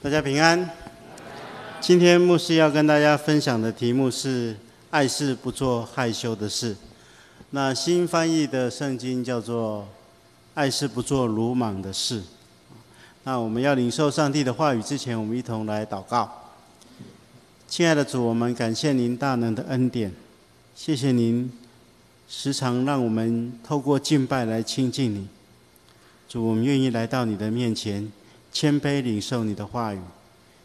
大家平安。今天牧师要跟大家分享的题目是“爱是不做害羞的事”。那新翻译的圣经叫做“爱是不做鲁莽的事”。那我们要领受上帝的话语之前，我们一同来祷告。亲爱的主，我们感谢您大能的恩典，谢谢您时常让我们透过敬拜来亲近你。主，我们愿意来到你的面前。谦卑领受你的话语，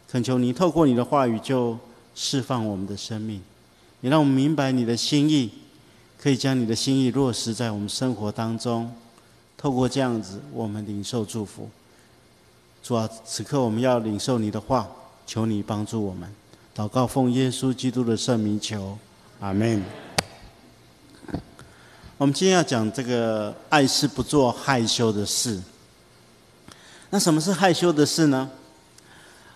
恳求你透过你的话语就释放我们的生命，也让我们明白你的心意，可以将你的心意落实在我们生活当中。透过这样子，我们领受祝福。主啊，此刻我们要领受你的话，求你帮助我们。祷告奉耶稣基督的圣名求，阿门。我们今天要讲这个爱是不做害羞的事。那什么是害羞的事呢？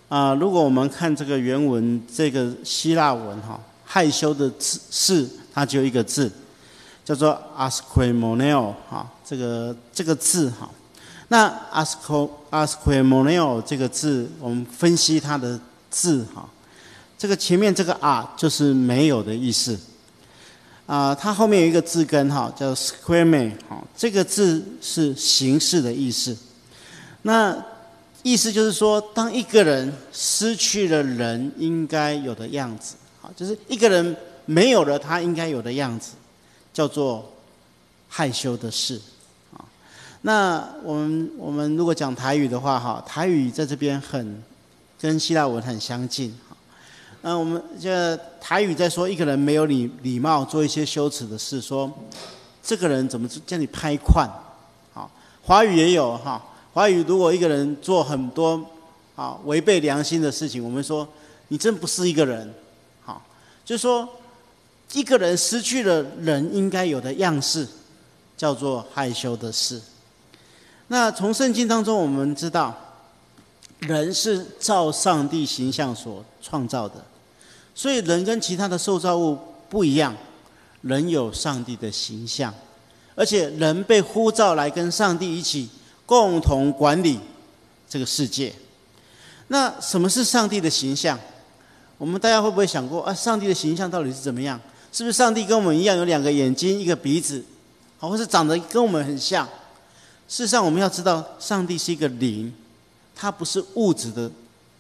啊，如果我们看这个原文，这个希腊文哈，害羞的字是它就一个字，叫做 asquemoneo 哈，这个这个字哈。那 asqu asquemoneo 这个字，我们分析它的字哈，这个前面这个啊就是没有的意思，啊，它后面有一个字根哈，叫 squame 哈，这个字是形式的意思。那意思就是说，当一个人失去了人应该有的样子，好，就是一个人没有了他应该有的样子，叫做害羞的事，啊。那我们我们如果讲台语的话，哈，台语在这边很跟希腊文很相近，哈。那我们这台语在说一个人没有礼礼貌，做一些羞耻的事，说这个人怎么叫你拍款，好，华语也有哈。华语如果一个人做很多啊违背良心的事情，我们说你真不是一个人，好，就是说一个人失去了人应该有的样式，叫做害羞的事。那从圣经当中我们知道，人是照上帝形象所创造的，所以人跟其他的受造物不一样，人有上帝的形象，而且人被呼召来跟上帝一起。共同管理这个世界。那什么是上帝的形象？我们大家会不会想过啊？上帝的形象到底是怎么样？是不是上帝跟我们一样有两个眼睛、一个鼻子，好，或是长得跟我们很像？事实上，我们要知道，上帝是一个灵，它不是物质的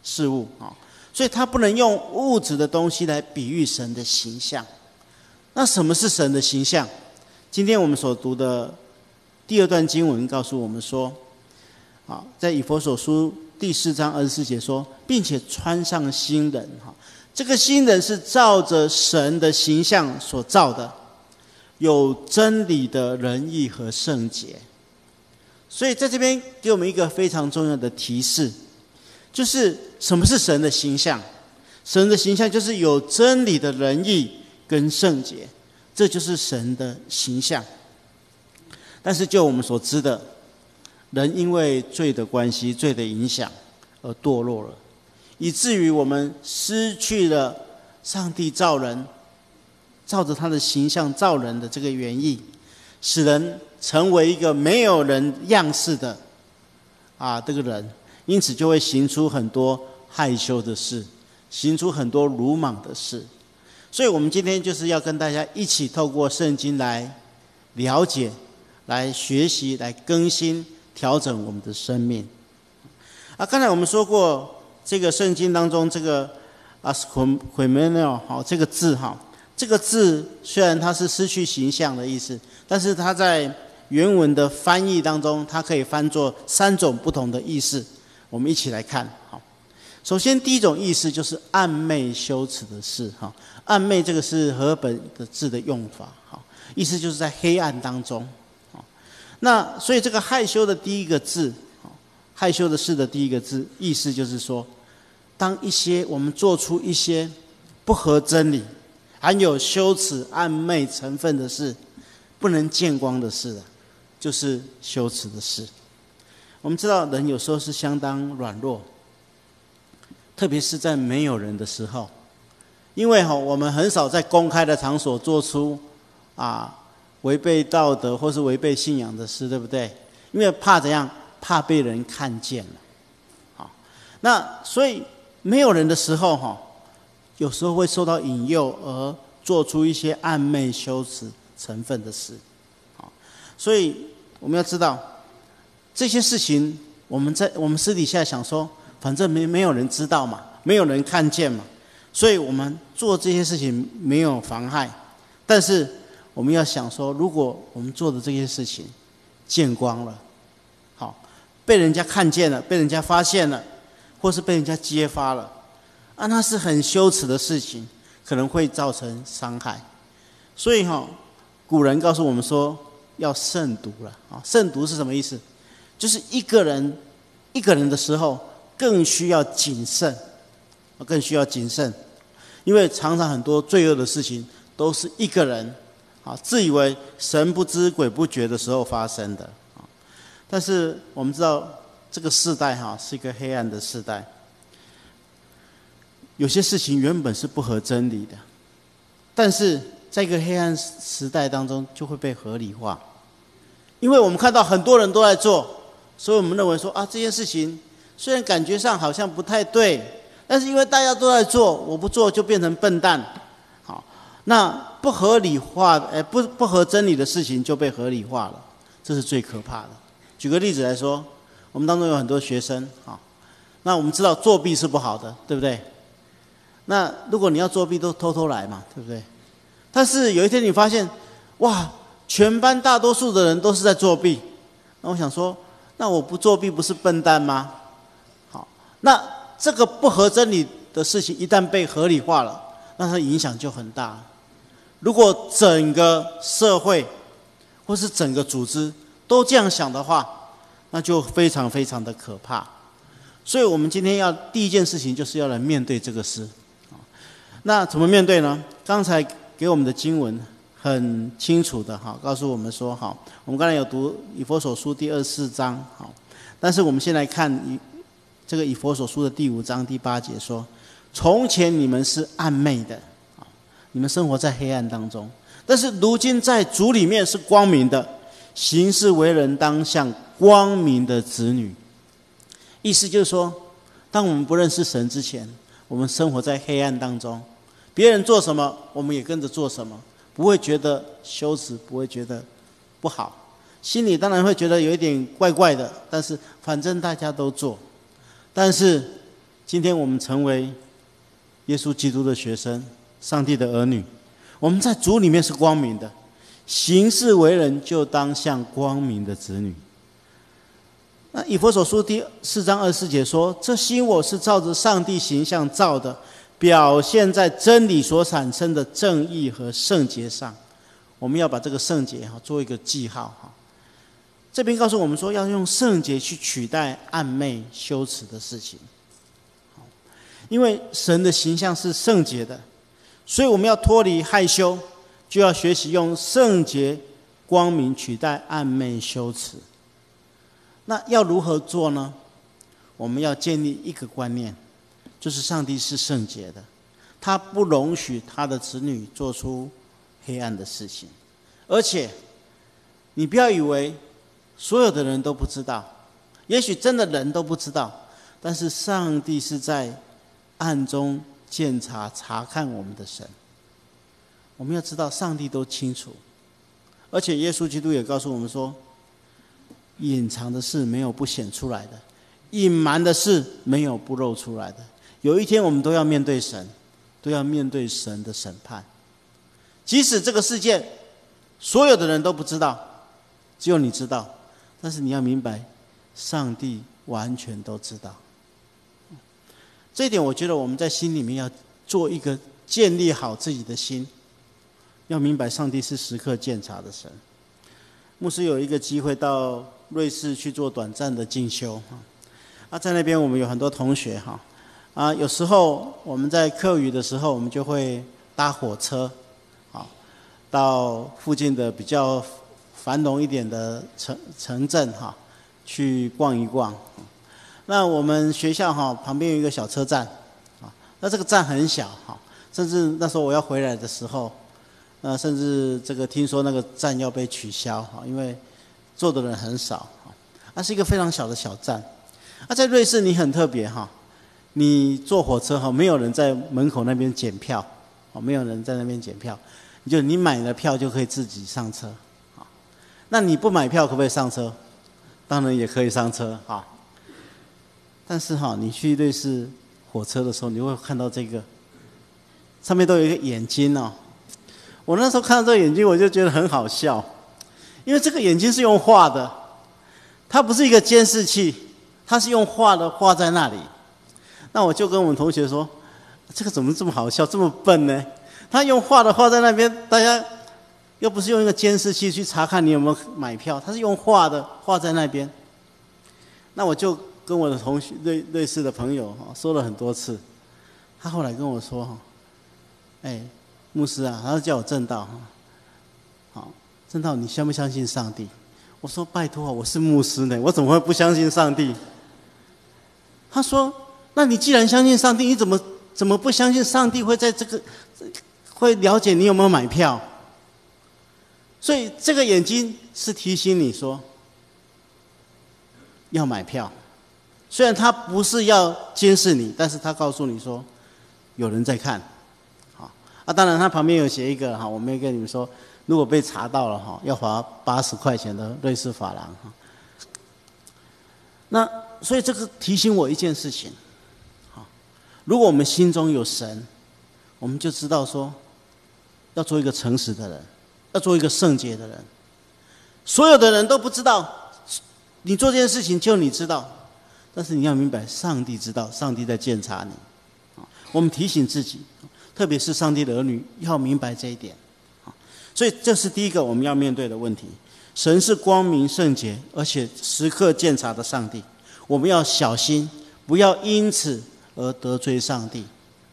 事物啊，所以它不能用物质的东西来比喻神的形象。那什么是神的形象？今天我们所读的。第二段经文告诉我们说：“啊，在以佛所书第四章二十四节说，并且穿上新人，哈，这个新人是照着神的形象所造的，有真理的仁义和圣洁。所以在这边给我们一个非常重要的提示，就是什么是神的形象？神的形象就是有真理的仁义跟圣洁，这就是神的形象。”但是，就我们所知的，人因为罪的关系、罪的影响而堕落了，以至于我们失去了上帝造人、照着他的形象造人的这个原意，使人成为一个没有人样式的啊这个人，因此就会行出很多害羞的事，行出很多鲁莽的事。所以，我们今天就是要跟大家一起透过圣经来了解。来学习，来更新、调整我们的生命。啊，刚才我们说过，这个圣经当中这个 “asquamenio” 好，这个字哈，这个字虽然它是失去形象的意思，但是它在原文的翻译当中，它可以翻作三种不同的意思。我们一起来看，好。首先，第一种意思就是暗昧、羞耻的事，哈。暗昧这个是和本的字的用法，好，意思就是在黑暗当中。那所以这个害羞的第一个字，害羞的事的第一个字，意思就是说，当一些我们做出一些不合真理、含有羞耻、暧昧成分的事，不能见光的事就是羞耻的事。我们知道人有时候是相当软弱，特别是在没有人的时候，因为哈我们很少在公开的场所做出啊。违背道德或是违背信仰的事，对不对？因为怕怎样？怕被人看见了。好，那所以没有人的时候哈，有时候会受到引诱而做出一些暧昧羞耻成分的事，好，所以我们要知道这些事情，我们在我们私底下想说，反正没没有人知道嘛，没有人看见嘛，所以我们做这些事情没有妨害，但是我们要想说，如果我们做的这些事情见光了，好，被人家看见了，被人家发现了，或是被人家揭发了，啊，那是很羞耻的事情，可能会造成伤害。所以哈，古人告诉我们说要慎独了啊。慎独是什么意思？就是一个人一个人的时候更需要谨慎，更需要谨慎，因为常常很多罪恶的事情都是一个人。啊，自以为神不知鬼不觉的时候发生的啊，但是我们知道这个时代哈是一个黑暗的时代，有些事情原本是不合真理的，但是在一个黑暗时代当中就会被合理化，因为我们看到很多人都在做，所以我们认为说啊这件事情虽然感觉上好像不太对，但是因为大家都在做，我不做就变成笨蛋。那不合理化，哎，不不合真理的事情就被合理化了，这是最可怕的。举个例子来说，我们当中有很多学生啊，那我们知道作弊是不好的，对不对？那如果你要作弊，都偷偷来嘛，对不对？但是有一天你发现，哇，全班大多数的人都是在作弊，那我想说，那我不作弊不是笨蛋吗？好，那这个不合真理的事情一旦被合理化了，那它影响就很大。如果整个社会或是整个组织都这样想的话，那就非常非常的可怕。所以我们今天要第一件事情就是要来面对这个事。那怎么面对呢？刚才给我们的经文很清楚的哈，告诉我们说哈，我们刚才有读以佛所书第二四章好，但是我们先来看以这个以佛所书的第五章第八节说：从前你们是暗昧的。你们生活在黑暗当中，但是如今在主里面是光明的，行事为人当像光明的子女。意思就是说，当我们不认识神之前，我们生活在黑暗当中，别人做什么，我们也跟着做什么，不会觉得羞耻，不会觉得不好，心里当然会觉得有一点怪怪的，但是反正大家都做。但是今天我们成为耶稣基督的学生。上帝的儿女，我们在主里面是光明的，行事为人就当像光明的子女。那以佛所书第四章二十四节说：“这心我是照着上帝形象造的，表现在真理所产生的正义和圣洁上。”我们要把这个圣洁哈做一个记号哈。这边告诉我们说，要用圣洁去取代暧昧羞耻的事情。因为神的形象是圣洁的。所以我们要脱离害羞，就要学习用圣洁、光明取代暧昧羞耻。那要如何做呢？我们要建立一个观念，就是上帝是圣洁的，他不容许他的子女做出黑暗的事情。而且，你不要以为所有的人都不知道，也许真的人都不知道，但是上帝是在暗中。检查查看我们的神，我们要知道上帝都清楚，而且耶稣基督也告诉我们说，隐藏的事没有不显出来的，隐瞒的事没有不露出来的。有一天我们都要面对神，都要面对神的审判。即使这个世界所有的人都不知道，只有你知道，但是你要明白，上帝完全都知道。这一点，我觉得我们在心里面要做一个建立好自己的心，要明白上帝是时刻鉴察的神。牧师有一个机会到瑞士去做短暂的进修，哈，啊，在那边我们有很多同学，哈，啊，有时候我们在课余的时候，我们就会搭火车，啊，到附近的比较繁荣一点的城城镇，哈，去逛一逛。那我们学校哈旁边有一个小车站，啊，那这个站很小哈，甚至那时候我要回来的时候，那甚至这个听说那个站要被取消哈，因为坐的人很少哈，那是一个非常小的小站。那在瑞士你很特别哈，你坐火车哈，没有人在门口那边检票，哦，没有人在那边检票，你就你买了票就可以自己上车，啊，那你不买票可不可以上车？当然也可以上车，哈。但是哈，你去瑞士火车的时候，你会看到这个，上面都有一个眼睛哦。我那时候看到这个眼睛，我就觉得很好笑，因为这个眼睛是用画的，它不是一个监视器，它是用画的画在那里。那我就跟我们同学说，这个怎么这么好笑，这么笨呢？他用画的画在那边，大家又不是用一个监视器去查看你有没有买票，他是用画的画在那边。那我就跟我的同学类类似的朋友哈说了很多次，他后来跟我说哈，哎。牧师啊，他叫我正道哈，好，正道，你相不相信上帝？我说拜托，我是牧师呢，我怎么会不相信上帝？他说，那你既然相信上帝，你怎么怎么不相信上帝会在这个会了解你有没有买票？所以这个眼睛是提醒你说要买票，虽然他不是要监视你，但是他告诉你说有人在看。好啊，当然，他旁边有写一个哈，我没跟你们说，如果被查到了哈，要罚八十块钱的瑞士法郎哈。那所以这个提醒我一件事情，好，如果我们心中有神，我们就知道说，要做一个诚实的人，要做一个圣洁的人。所有的人都不知道，你做这件事情就你知道，但是你要明白，上帝知道，上帝在监察你。我们提醒自己。特别是上帝的儿女要明白这一点，所以这是第一个我们要面对的问题。神是光明圣洁，而且时刻监察的上帝，我们要小心，不要因此而得罪上帝，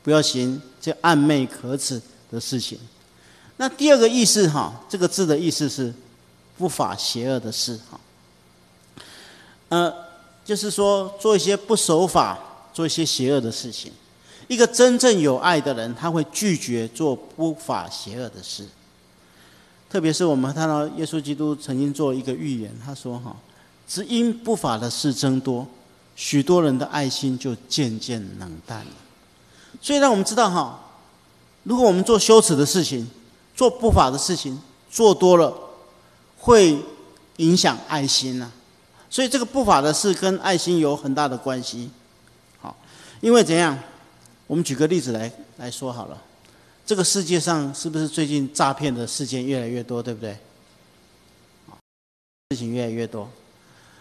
不要行这暧昧可耻的事情。那第二个意思哈，这个字的意思是不法邪恶的事哈，呃，就是说做一些不守法，做一些邪恶的事情。一个真正有爱的人，他会拒绝做不法邪恶的事。特别是我们看到耶稣基督曾经做一个预言，他说：“哈，只因不法的事增多，许多人的爱心就渐渐冷淡了。”所以让我们知道，哈，如果我们做羞耻的事情、做不法的事情做多了，会影响爱心呐。所以这个不法的事跟爱心有很大的关系。好，因为怎样？我们举个例子来来说好了，这个世界上是不是最近诈骗的事件越来越多，对不对？事情越来越多。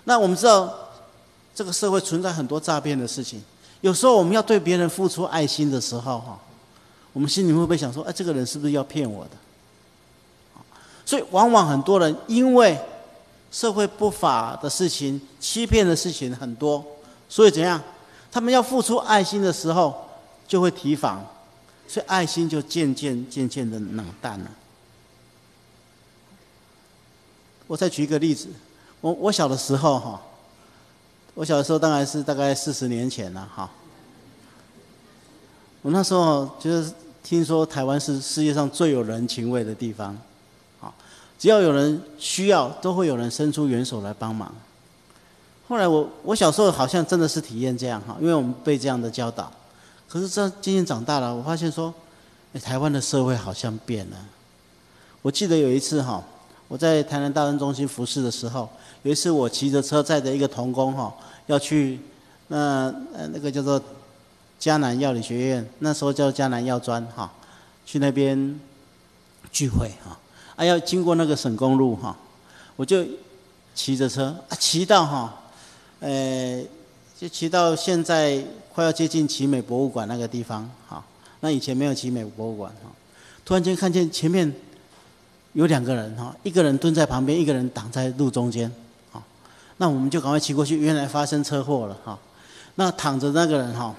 那我们知道，这个社会存在很多诈骗的事情。有时候我们要对别人付出爱心的时候，哈，我们心里会不会想说，哎，这个人是不是要骗我的？所以，往往很多人因为社会不法的事情、欺骗的事情很多，所以怎样？他们要付出爱心的时候。就会提防，所以爱心就渐渐渐渐的冷淡了。我再举一个例子，我我小的时候哈，我小的时候当然是大概四十年前了哈。我那时候就是听说台湾是世界上最有人情味的地方，只要有人需要，都会有人伸出援手来帮忙。后来我我小时候好像真的是体验这样哈，因为我们被这样的教导。可是这渐渐长大了，我发现说，台湾的社会好像变了。我记得有一次哈，我在台南大恩中心服侍的时候，有一次我骑着车载着一个童工哈，要去那呃那个叫做迦南药理学院，那时候叫迦南药专哈，去那边聚会哈，啊要经过那个省公路哈，我就骑着车啊骑到哈，呃。就骑到现在快要接近奇美博物馆那个地方，哈，那以前没有奇美博物馆，哈，突然间看见前面有两个人，哈，一个人蹲在旁边，一个人挡在路中间，哈，那我们就赶快骑过去，原来发生车祸了，哈，那躺着那个人，哈，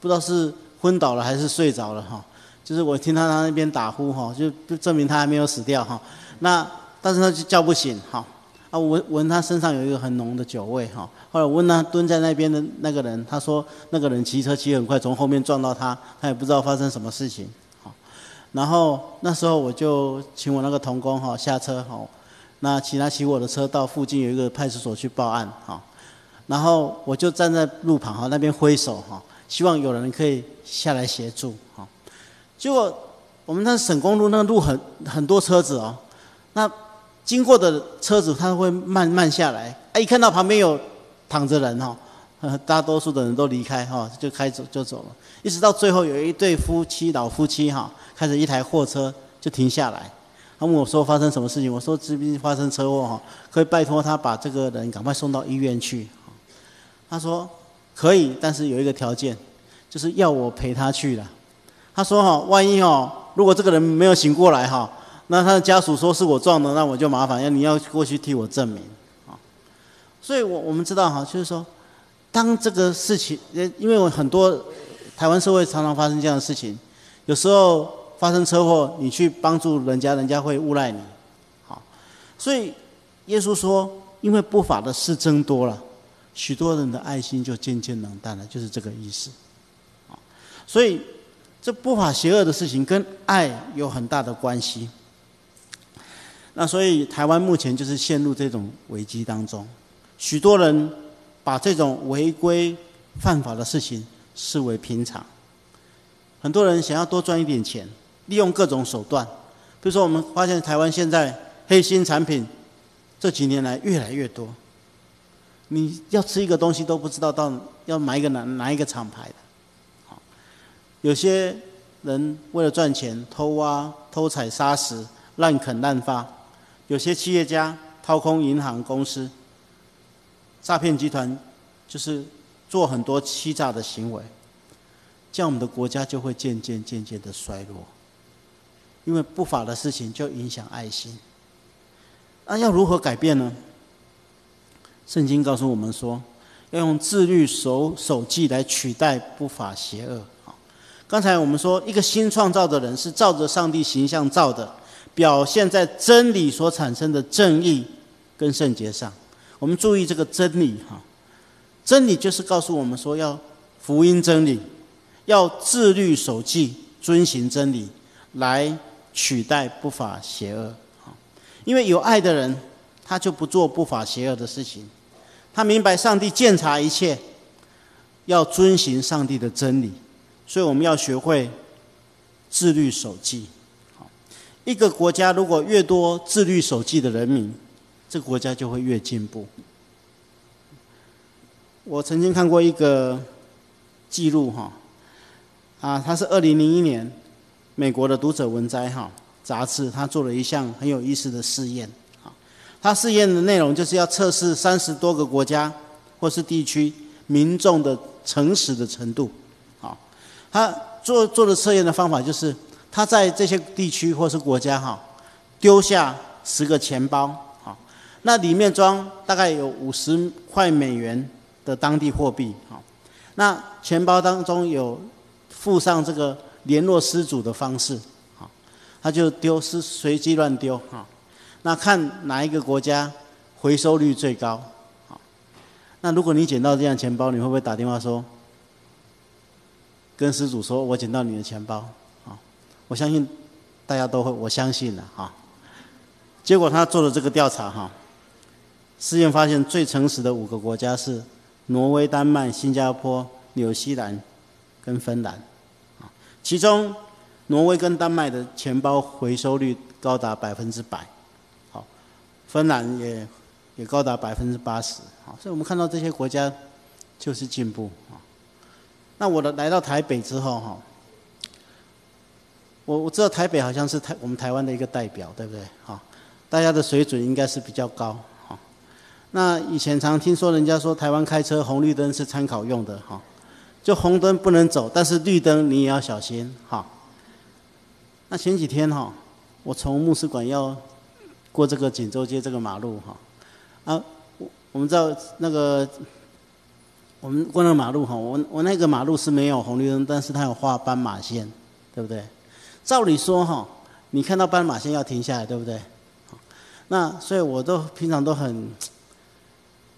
不知道是昏倒了还是睡着了，哈，就是我听他他那边打呼，哈，就就证明他还没有死掉，哈，那但是他就叫不醒，哈。啊，闻闻他身上有一个很浓的酒味哈。后来我问他蹲在那边的那个人，他说那个人骑车骑很快，从后面撞到他，他也不知道发生什么事情。好，然后那时候我就请我那个童工哈下车哈，那请他骑我的车到附近有一个派出所去报案哈。然后我就站在路旁哈那边挥手哈，希望有人可以下来协助，哈。结果我们那省公路那个路很很多车子哦，那经过的车子它会慢慢下来，哎，一看到旁边有躺着人哈，大多数的人都离开哈，就开走就走了，一直到最后有一对夫妻老夫妻哈，开着一台货车就停下来，他问我说发生什么事情，我说这边发生车祸哈，可以拜托他把这个人赶快送到医院去，他说可以，但是有一个条件，就是要我陪他去了。他说：“哈，万一哦，如果这个人没有醒过来哈，那他的家属说是我撞的，那我就麻烦，要你要过去替我证明啊。所以，我我们知道哈，就是说，当这个事情，因为我很多台湾社会常常发生这样的事情，有时候发生车祸，你去帮助人家，人家会诬赖你，好，所以耶稣说，因为不法的事增多了，许多人的爱心就渐渐冷淡了，就是这个意思，啊，所以。”这不法邪恶的事情跟爱有很大的关系。那所以台湾目前就是陷入这种危机当中，许多人把这种违规犯法的事情视为平常。很多人想要多赚一点钱，利用各种手段。比如说，我们发现台湾现在黑心产品这几年来越来越多。你要吃一个东西都不知道到要买一个哪哪一个厂牌的。有些人为了赚钱偷挖、偷采、砂石、滥垦滥发；有些企业家掏空银行公司，诈骗集团就是做很多欺诈的行为，这样我们的国家就会渐渐渐渐的衰落。因为不法的事情就影响爱心。那要如何改变呢？圣经告诉我们说，要用自律守守纪来取代不法邪恶。刚才我们说，一个新创造的人是照着上帝形象造的，表现在真理所产生的正义跟圣洁上。我们注意这个真理哈，真理就是告诉我们说，要福音真理，要自律守纪，遵行真理，来取代不法邪恶。哈，因为有爱的人，他就不做不法邪恶的事情，他明白上帝鉴察一切，要遵行上帝的真理。所以我们要学会自律守纪。好，一个国家如果越多自律守纪的人民，这个国家就会越进步。我曾经看过一个记录，哈，啊，它是二零零一年美国的读者文摘哈杂志，他做了一项很有意思的试验。啊，他试验的内容就是要测试三十多个国家或是地区民众的诚实的程度。他做做的测验的方法就是，他在这些地区或是国家哈，丢下十个钱包，哈，那里面装大概有五十块美元的当地货币，哈，那钱包当中有附上这个联络失主的方式，哈，他就丢是随机乱丢，哈，那看哪一个国家回收率最高，那如果你捡到这样钱包，你会不会打电话说？跟失主说：“我捡到你的钱包。”啊，我相信大家都会，我相信了哈。结果他做了这个调查哈，试验发现最诚实的五个国家是挪威、丹麦、新加坡、纽西兰跟芬兰。啊，其中挪威跟丹麦的钱包回收率高达百分之百，好，芬兰也也高达百分之八十。好，所以我们看到这些国家就是进步啊。那我的来到台北之后哈，我我知道台北好像是台我们台湾的一个代表，对不对？哈，大家的水准应该是比较高哈。那以前常听说人家说台湾开车红绿灯是参考用的哈，就红灯不能走，但是绿灯你也要小心哈。那前几天哈，我从牧师馆要过这个锦州街这个马路哈，啊，我我们知道那个。我们过那个马路哈，我我那个马路是没有红绿灯，但是它有画斑马线，对不对？照理说哈，你看到斑马线要停下来，对不对？那所以我都平常都很，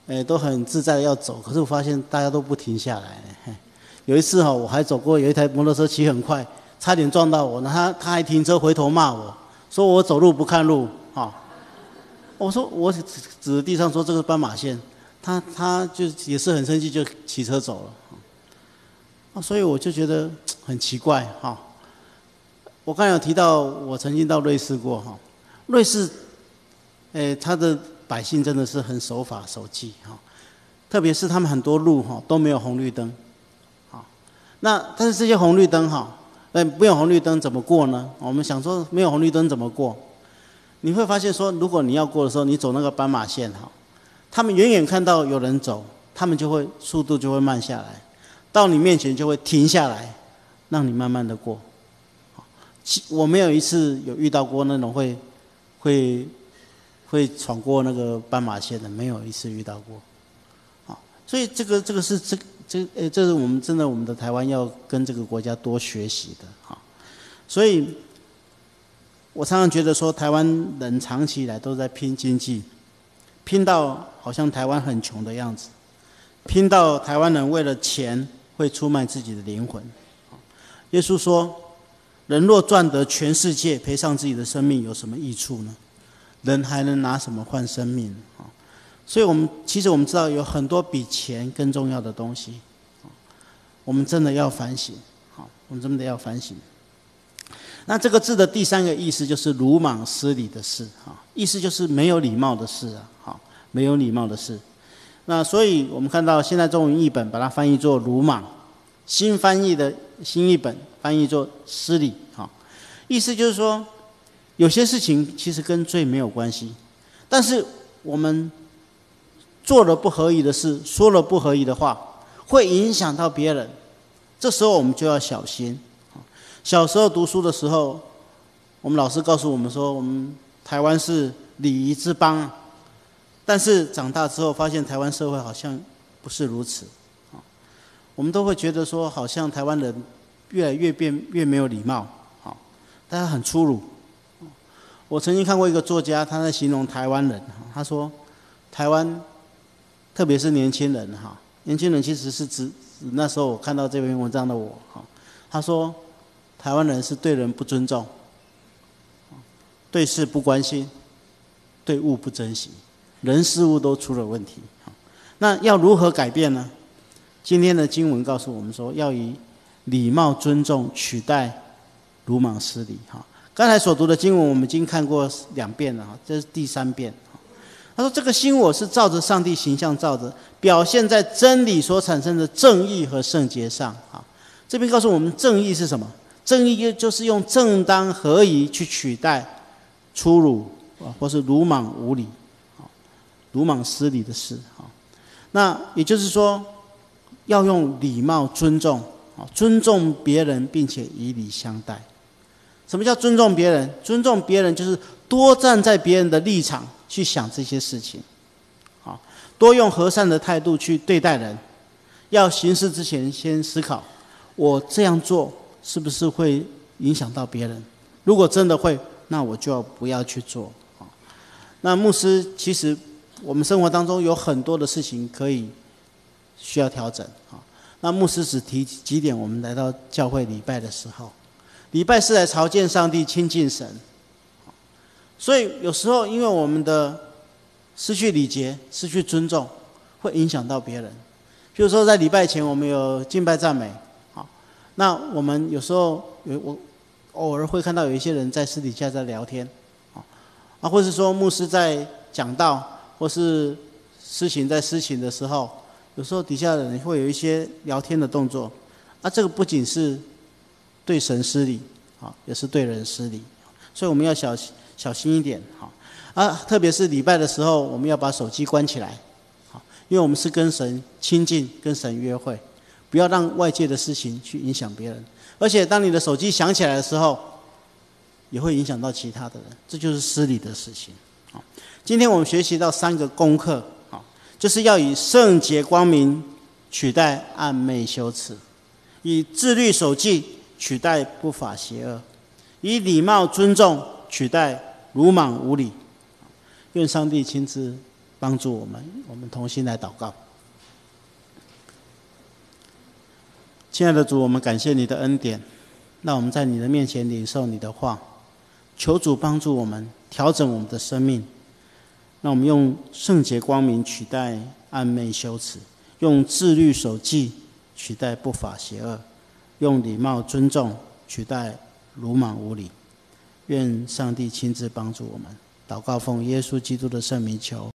诶都很自在的要走，可是我发现大家都不停下来。有一次哈，我还走过有一台摩托车骑很快，差点撞到我，那他他还停车回头骂我，说我走路不看路哈。我说我指着地上说这个斑马线。他他就也是很生气，就骑车走了。啊所以我就觉得很奇怪哈。我刚才有提到，我曾经到瑞士过哈，瑞士，诶，他的百姓真的是很守法守纪哈，特别是他们很多路哈都没有红绿灯，好，那但是这些红绿灯哈，诶，没有红绿灯怎么过呢？我们想说没有红绿灯怎么过？你会发现说，如果你要过的时候，你走那个斑马线哈，他们远远看到有人走，他们就会速度就会慢下来，到你面前就会停下来，让你慢慢的过。我没有一次有遇到过那种会，会，会闯过那个斑马线的，没有一次遇到过，啊，所以这个这个是这这呃，这是我们真的我们的台湾要跟这个国家多学习的啊，所以，我常常觉得说台湾人长期以来都在拼经济，拼到好像台湾很穷的样子，拼到台湾人为了钱会出卖自己的灵魂，耶稣说。人若赚得全世界，赔上自己的生命，有什么益处呢？人还能拿什么换生命啊？所以，我们其实我们知道有很多比钱更重要的东西，我们真的要反省。好，我们真的要反省。那这个字的第三个意思就是鲁莽失礼的事，哈，意思就是没有礼貌的事啊，好，没有礼貌的事。那所以我们看到现在中文译本把它翻译作鲁莽，新翻译的新译本。翻译作失礼，哈，意思就是说，有些事情其实跟罪没有关系，但是我们做了不合宜的事，说了不合宜的话，会影响到别人，这时候我们就要小心。小时候读书的时候，我们老师告诉我们说，我们台湾是礼仪之邦，但是长大之后发现台湾社会好像不是如此，啊，我们都会觉得说，好像台湾人。越来越变越没有礼貌，好，大家很粗鲁。我曾经看过一个作家，他在形容台湾人，他说，台湾，特别是年轻人，哈，年轻人其实是指那时候我看到这篇文章的我，哈，他说，台湾人是对人不尊重，对事不关心，对物不珍惜，人事物都出了问题，那要如何改变呢？今天的经文告诉我们说，要以。礼貌尊重取代鲁莽失礼，哈。刚才所读的经文我们已经看过两遍了，哈，这是第三遍。他说：“这个心我是照着上帝形象照的，表现在真理所产生的正义和圣洁上。”哈，这边告诉我们正义是什么？正义就是用正当合宜去取代粗鲁啊，或是鲁莽无礼，啊，鲁莽失礼的事，哈。那也就是说，要用礼貌尊重。啊，尊重别人，并且以礼相待。什么叫尊重别人？尊重别人就是多站在别人的立场去想这些事情，啊，多用和善的态度去对待人。要行事之前先思考，我这样做是不是会影响到别人？如果真的会，那我就要不要去做。啊，那牧师其实我们生活当中有很多的事情可以需要调整。啊。那牧师只提几点，我们来到教会礼拜的时候，礼拜是来朝见上帝、亲近神。所以有时候因为我们的失去礼节、失去尊重，会影响到别人。比如说在礼拜前，我们有敬拜赞美，那我们有时候有我偶尔会看到有一些人在私底下在聊天，啊，啊，或是说牧师在讲道，或是施行在施行的时候。有时候底下的人会有一些聊天的动作，啊，这个不仅是对神失礼，啊，也是对人失礼，所以我们要小心小心一点，哈，啊，特别是礼拜的时候，我们要把手机关起来，好，因为我们是跟神亲近，跟神约会，不要让外界的事情去影响别人，而且当你的手机响起来的时候，也会影响到其他的人，这就是失礼的事情，好，今天我们学习到三个功课。好就是要以圣洁光明取代暗昧羞耻，以自律守纪取代不法邪恶，以礼貌尊重取代鲁莽无礼。愿上帝亲自帮助我们，我们同心来祷告。亲爱的主，我们感谢你的恩典，让我们在你的面前领受你的话，求主帮助我们调整我们的生命。那我们用圣洁光明取代暗昧羞耻，用自律守纪取代不法邪恶，用礼貌尊重取代鲁莽无礼。愿上帝亲自帮助我们。祷告奉耶稣基督的圣名求。